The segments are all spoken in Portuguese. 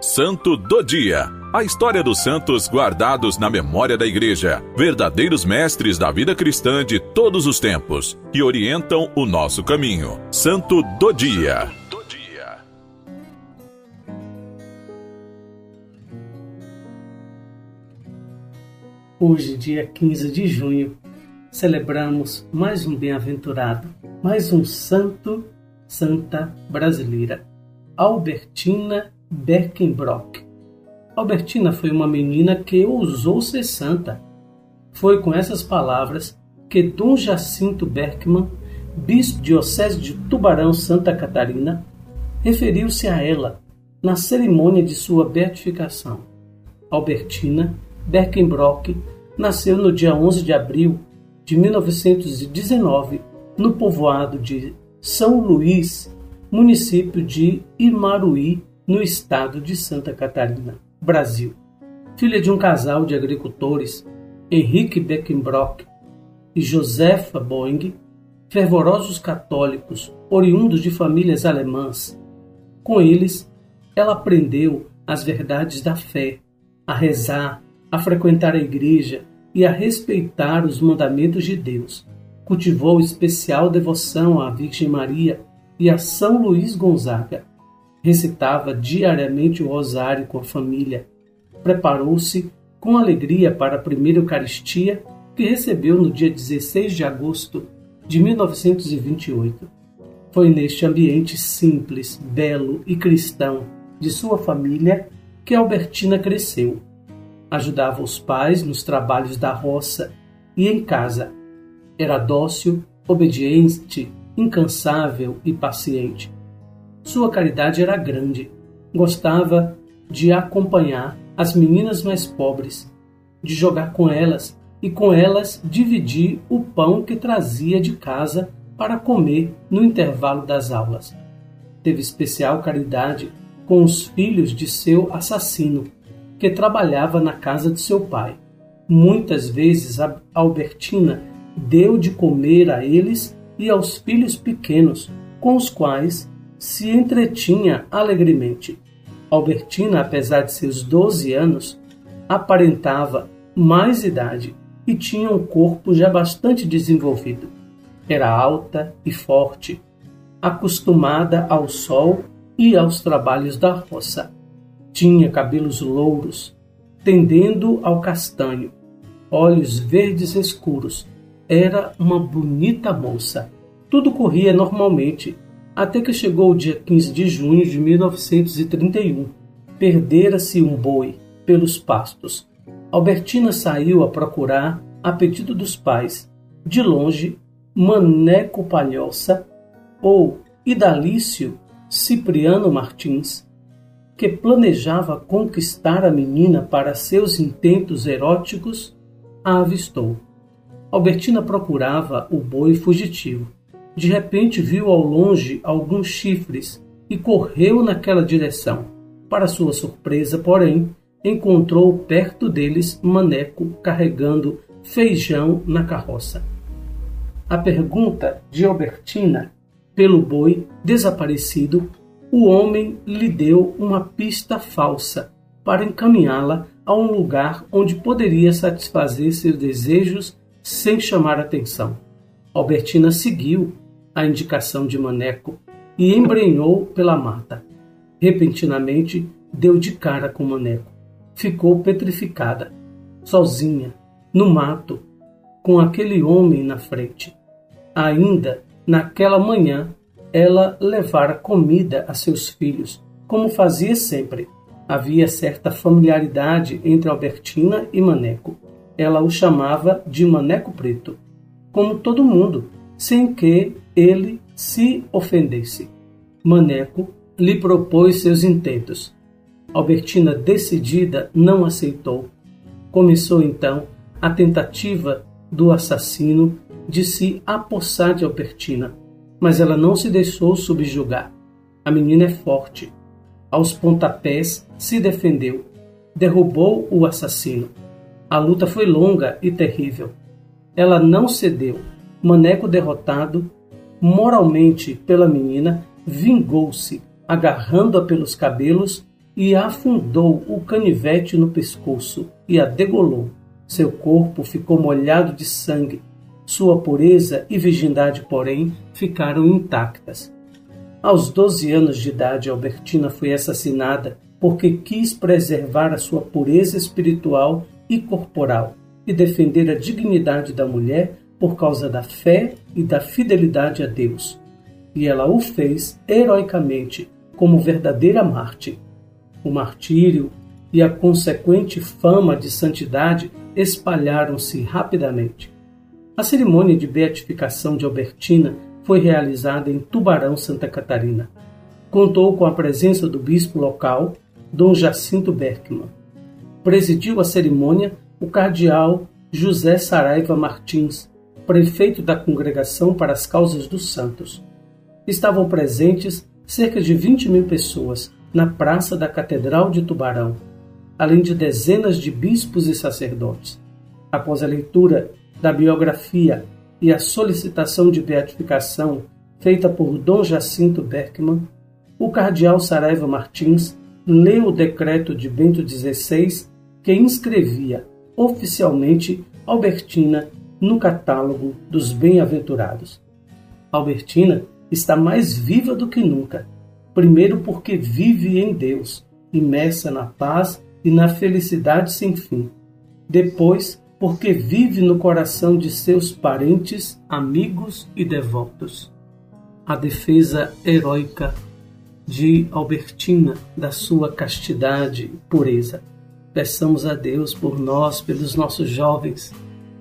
Santo do Dia. A história dos santos guardados na memória da Igreja, verdadeiros mestres da vida cristã de todos os tempos, que orientam o nosso caminho. Santo do Dia. Hoje, dia 15 de junho, celebramos mais um bem-aventurado, mais um santo, santa brasileira, Albertina Berkenbrock. Albertina foi uma menina que ousou ser santa. Foi com essas palavras que Dom Jacinto Berkman, bispo diocese de Tubarão, Santa Catarina, referiu-se a ela na cerimônia de sua beatificação. Albertina Berkenbrock nasceu no dia 11 de abril de 1919 no povoado de São Luís, município de Imaruí, no estado de Santa Catarina, Brasil. Filha de um casal de agricultores, Henrique Beckenbrock e Josefa Boing, fervorosos católicos oriundos de famílias alemãs. Com eles, ela aprendeu as verdades da fé, a rezar, a frequentar a igreja e a respeitar os mandamentos de Deus. Cultivou especial devoção à Virgem Maria e a São Luís Gonzaga. Recitava diariamente o rosário com a família. Preparou-se com alegria para a primeira Eucaristia que recebeu no dia 16 de agosto de 1928. Foi neste ambiente simples, belo e cristão de sua família que Albertina cresceu ajudava os pais nos trabalhos da roça e em casa. Era dócil, obediente, incansável e paciente. Sua caridade era grande. Gostava de acompanhar as meninas mais pobres, de jogar com elas e com elas dividir o pão que trazia de casa para comer no intervalo das aulas. Teve especial caridade com os filhos de seu assassino, que trabalhava na casa de seu pai. Muitas vezes Albertina deu de comer a eles e aos filhos pequenos, com os quais se entretinha alegremente. Albertina, apesar de seus 12 anos, aparentava mais idade e tinha um corpo já bastante desenvolvido. Era alta e forte, acostumada ao sol e aos trabalhos da roça. Tinha cabelos louros, tendendo ao castanho, olhos verdes escuros. Era uma bonita moça. Tudo corria normalmente, até que chegou o dia 15 de junho de 1931. Perdera-se um boi pelos pastos. Albertina saiu a procurar, a pedido dos pais, de longe, Maneco Palhoça ou Idalício Cipriano Martins, que planejava conquistar a menina para seus intentos eróticos, a avistou. Albertina procurava o boi fugitivo. De repente viu ao longe alguns chifres e correu naquela direção. Para sua surpresa, porém, encontrou perto deles Maneco carregando feijão na carroça. A pergunta de Albertina pelo boi desaparecido o homem lhe deu uma pista falsa para encaminhá-la a um lugar onde poderia satisfazer seus desejos sem chamar atenção. Albertina seguiu a indicação de Maneco e embrenhou pela mata. Repentinamente deu de cara com Maneco. Ficou petrificada, sozinha, no mato, com aquele homem na frente. Ainda naquela manhã ela levara comida a seus filhos, como fazia sempre. Havia certa familiaridade entre Albertina e Maneco. Ela o chamava de Maneco Preto, como todo mundo, sem que ele se ofendesse. Maneco lhe propôs seus intentos. Albertina, decidida, não aceitou. Começou então a tentativa do assassino de se apossar de Albertina mas ela não se deixou subjugar. A menina é forte. Aos pontapés se defendeu. Derrubou o assassino. A luta foi longa e terrível. Ela não cedeu. Maneco derrotado, moralmente pela menina, vingou-se, agarrando-a pelos cabelos e afundou o canivete no pescoço e a degolou. Seu corpo ficou molhado de sangue. Sua pureza e virgindade, porém, ficaram intactas. Aos 12 anos de idade, Albertina foi assassinada porque quis preservar a sua pureza espiritual e corporal e defender a dignidade da mulher por causa da fé e da fidelidade a Deus. E ela o fez heroicamente, como verdadeira Marte. O martírio e a consequente fama de santidade espalharam-se rapidamente. A cerimônia de beatificação de Albertina foi realizada em Tubarão, Santa Catarina. Contou com a presença do bispo local, Dom Jacinto Berkman. Presidiu a cerimônia o cardeal José Saraiva Martins, prefeito da Congregação para as Causas dos Santos. Estavam presentes cerca de 20 mil pessoas na praça da Catedral de Tubarão, além de dezenas de bispos e sacerdotes. Após a leitura da biografia e a solicitação de beatificação feita por Dom Jacinto Berkman, o cardeal Saraiva Martins leu o decreto de Bento XVI que inscrevia oficialmente Albertina no catálogo dos bem-aventurados. Albertina está mais viva do que nunca, primeiro porque vive em Deus, imersa na paz e na felicidade sem fim. Depois, porque vive no coração de seus parentes, amigos e devotos. A defesa heróica de Albertina da sua castidade e pureza. Peçamos a Deus por nós, pelos nossos jovens,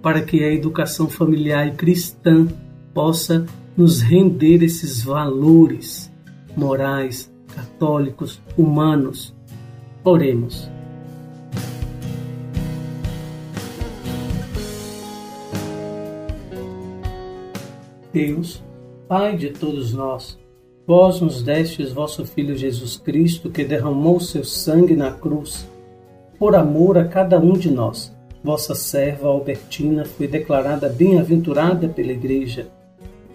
para que a educação familiar e cristã possa nos render esses valores morais, católicos, humanos. Oremos. Deus, Pai de todos nós, vós nos destes vosso Filho Jesus Cristo, que derramou seu sangue na cruz, por amor a cada um de nós. Vossa serva Albertina foi declarada bem-aventurada pela Igreja,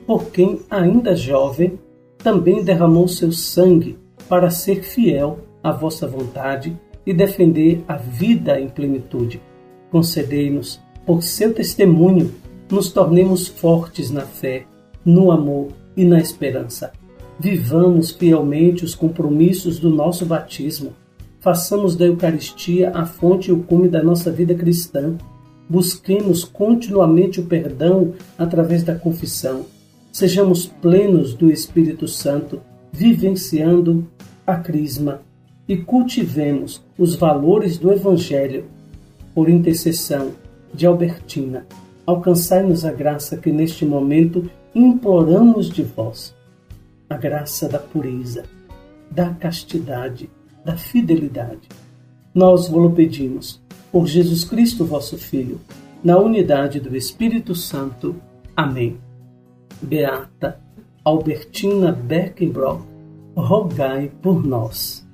por quem, ainda jovem, também derramou seu sangue para ser fiel à vossa vontade e defender a vida em plenitude. Concedei-nos, por seu testemunho, nos tornemos fortes na fé, no amor e na esperança. Vivamos fielmente os compromissos do nosso batismo. Façamos da Eucaristia a fonte e o cume da nossa vida cristã. Busquemos continuamente o perdão através da confissão. Sejamos plenos do Espírito Santo, vivenciando a Crisma e cultivemos os valores do Evangelho por intercessão de Albertina. Alcançai-nos a graça que neste momento imploramos de vós a graça da pureza, da castidade, da fidelidade. Nós vos pedimos, por Jesus Cristo, vosso Filho, na unidade do Espírito Santo. Amém. Beata Albertina Beckenbrock, rogai por nós.